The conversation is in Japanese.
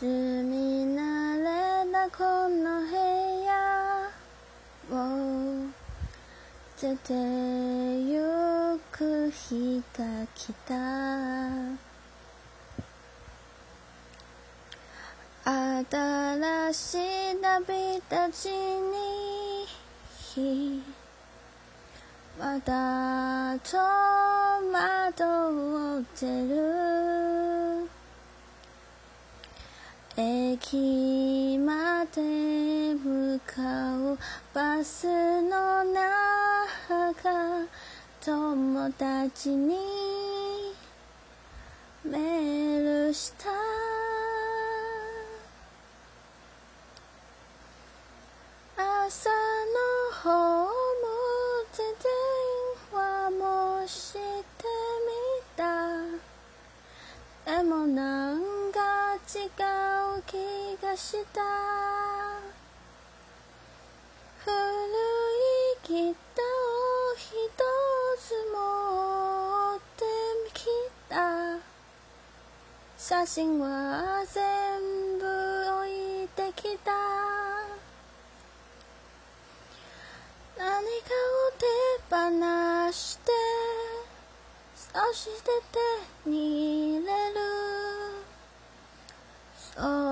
住み慣れなこの部屋。を出てゆく日が来た。新しい旅立ちにまだ戸惑ってる。駅まで向かうバスの中友達にメールした。朝のホームで電話もしてみた。でもな違う気がした。古いギターを一つ持ってきた。写真は全部置いてきた。何かを手放してそして手に入れるそん